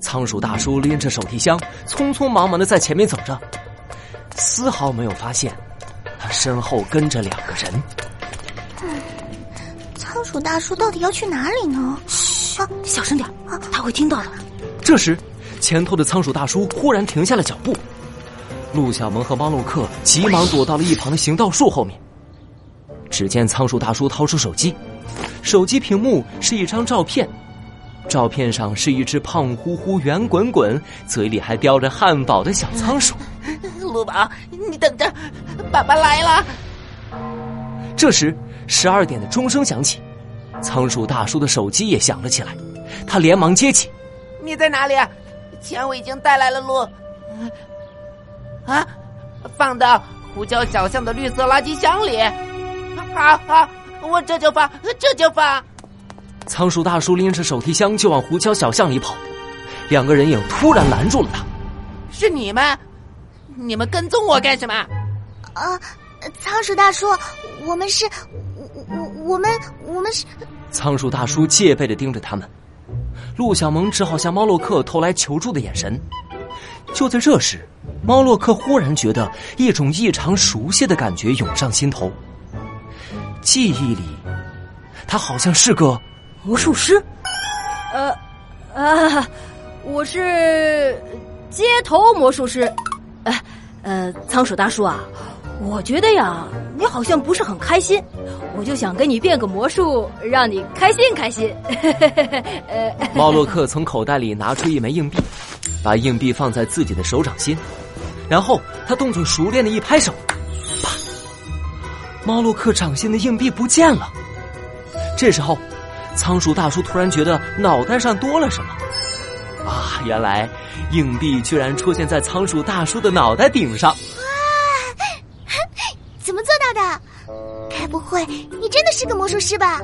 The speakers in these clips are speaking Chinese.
仓鼠大叔拎着手提箱，匆匆忙忙的在前面走着，丝毫没有发现他身后跟着两个人。仓鼠大叔到底要去哪里呢？嘘，小声点啊，他会听到的。这时，前头的仓鼠大叔忽然停下了脚步，陆小萌和猫洛克急忙躲到了一旁的行道树后面。只见仓鼠大叔掏出手机，手机屏幕是一张照片，照片上是一只胖乎乎、圆滚滚、嘴里还叼着汉堡的小仓鼠。陆宝，你等着，爸爸来了。这时，十二点的钟声响起，仓鼠大叔的手机也响了起来，他连忙接起：“你在哪里？钱我已经带来了，陆。啊，放到胡椒小巷的绿色垃圾箱里。”好好，我这就放，这就放。仓鼠大叔拎着手提箱就往胡椒小巷里跑，两个人影突然拦住了他。是你们？你们跟踪我干什么？啊，仓鼠大叔，我们是，我我我们我们是。仓鼠大叔戒备的盯着他们，陆小萌只好向猫洛克投来求助的眼神。就在这时，猫洛克忽然觉得一种异常熟悉的感觉涌上心头。记忆里，他好像是个魔术师。呃，啊，我是街头魔术师。呃，呃，仓鼠大叔啊，我觉得呀，你好像不是很开心，我就想给你变个魔术，让你开心开心。呃，猫洛克从口袋里拿出一枚硬币，把硬币放在自己的手掌心，然后他动作熟练的一拍手。啪猫洛克掌心的硬币不见了。这时候，仓鼠大叔突然觉得脑袋上多了什么。啊，原来硬币居然出现在仓鼠大叔的脑袋顶上！哇，怎么做到的？该不会你真的是个魔术师吧？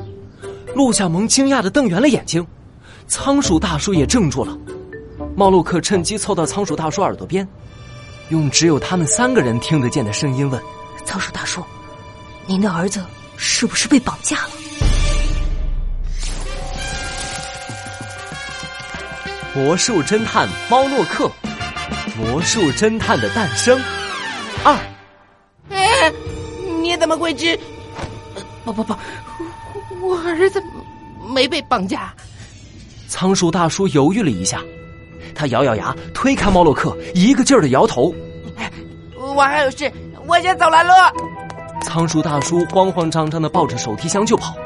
陆小萌惊讶的瞪圆了眼睛，仓鼠大叔也怔住了。猫洛克趁机凑到仓鼠大叔耳朵边，用只有他们三个人听得见的声音问：“仓鼠大叔。”您的儿子是不是被绑架了？魔术侦探猫洛克，魔术侦探的诞生二。哎，你怎么会知？不不不，我儿子没被绑架。仓鼠大叔犹豫了一下，他咬咬牙，推开猫洛克，一个劲儿的摇头。我还有事，我先走了，乐。仓鼠大叔慌慌张张的抱着手提箱就跑，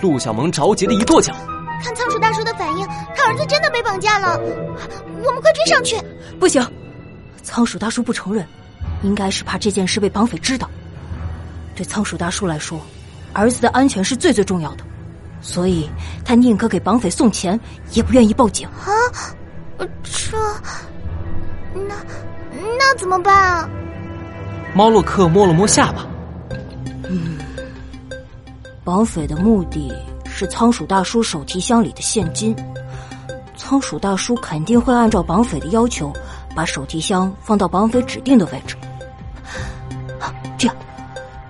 陆小萌着急的一跺脚。看仓鼠大叔的反应，他儿子真的被绑架了，我们快追上去！不行，仓鼠大叔不承认，应该是怕这件事被绑匪知道。对仓鼠大叔来说，儿子的安全是最最重要的，所以他宁可给绑匪送钱，也不愿意报警。啊，这，那那怎么办啊？猫洛克摸了摸下巴。嗯，绑匪的目的是仓鼠大叔手提箱里的现金，仓鼠大叔肯定会按照绑匪的要求，把手提箱放到绑匪指定的位置。这样，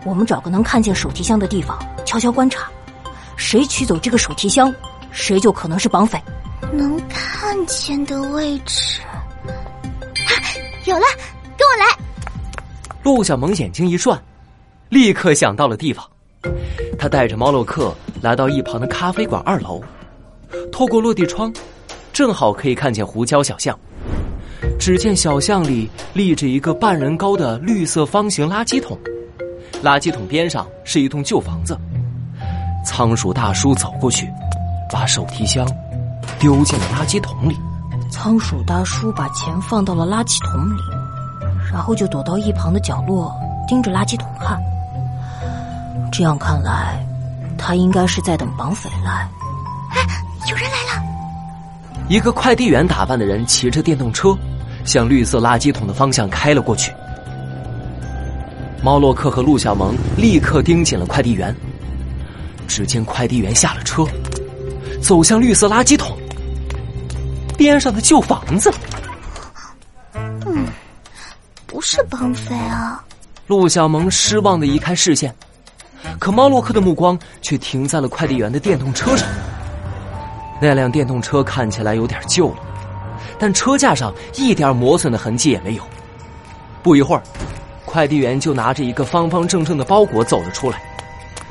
我们找个能看见手提箱的地方，悄悄观察，谁取走这个手提箱，谁就可能是绑匪。能看见的位置，有了，跟我来。陆小萌眼睛一转。立刻想到了地方，他带着猫洛克来到一旁的咖啡馆二楼，透过落地窗，正好可以看见胡椒小巷。只见小巷里立着一个半人高的绿色方形垃圾桶，垃圾桶边上是一栋旧房子。仓鼠大叔走过去，把手提箱丢进了垃圾桶里。仓鼠大叔把钱放到了垃圾桶里，然后就躲到一旁的角落，盯着垃圾桶看。这样看来，他应该是在等绑匪来。哎，有人来了！一个快递员打扮的人骑着电动车，向绿色垃圾桶的方向开了过去。猫洛克和陆小萌立刻盯紧了快递员。只见快递员下了车，走向绿色垃圾桶边上的旧房子。嗯，不是绑匪啊！陆小萌失望的移开视线。可猫洛克的目光却停在了快递员的电动车上。那辆电动车看起来有点旧了，但车架上一点磨损的痕迹也没有。不一会儿，快递员就拿着一个方方正正的包裹走了出来。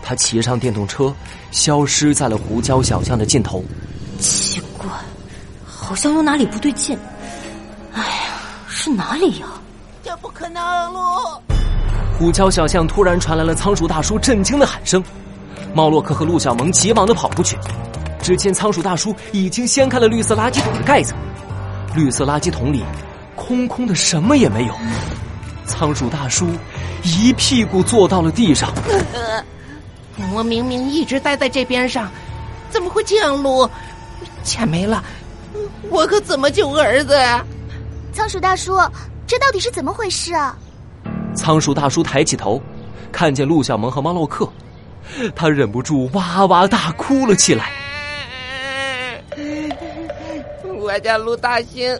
他骑上电动车，消失在了胡椒小巷的尽头。奇怪，好像有哪里不对劲。哎呀，是哪里呀？这不可能，路！胡椒小巷突然传来了仓鼠大叔震惊的喊声。猫洛克和陆小萌急忙的跑过去，只见仓鼠大叔已经掀开了绿色垃圾桶的盖子，绿色垃圾桶里空空的，什么也没有。仓鼠大叔一屁股坐到了地上。我明明一直待在这边上，怎么会这样撸？钱没了，我可怎么救儿子呀？仓鼠大叔，这到底是怎么回事啊？仓鼠大叔抬起头，看见陆小萌和猫洛克，他忍不住哇哇大哭了起来。我叫陆大兴，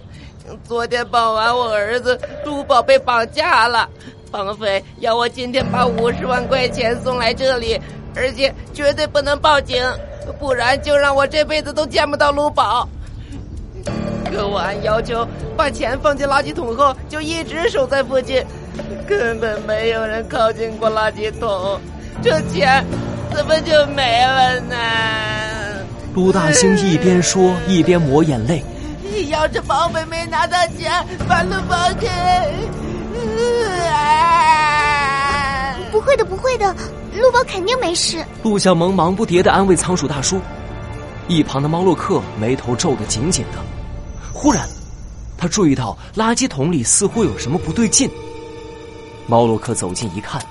昨天傍晚我儿子陆宝被绑架了，绑匪要我今天把五十万块钱送来这里。而且绝对不能报警，不然就让我这辈子都见不到陆宝。可我按要求把钱放进垃圾桶后，就一直守在附近，根本没有人靠近过垃圾桶，这钱怎么就没了呢？卢大兴一边说一边抹眼泪。要是绑匪没拿到钱，把路放开。不会的，不会的。陆宝肯定没事。陆小萌忙不迭的安慰仓鼠大叔，一旁的猫洛克眉头皱得紧紧的。忽然，他注意到垃圾桶里似乎有什么不对劲。猫洛克走近一看，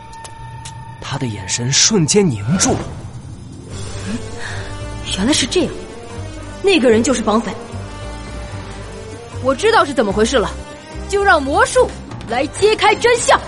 他的眼神瞬间凝住了。原来是这样，那个人就是绑匪。我知道是怎么回事了，就让魔术来揭开真相。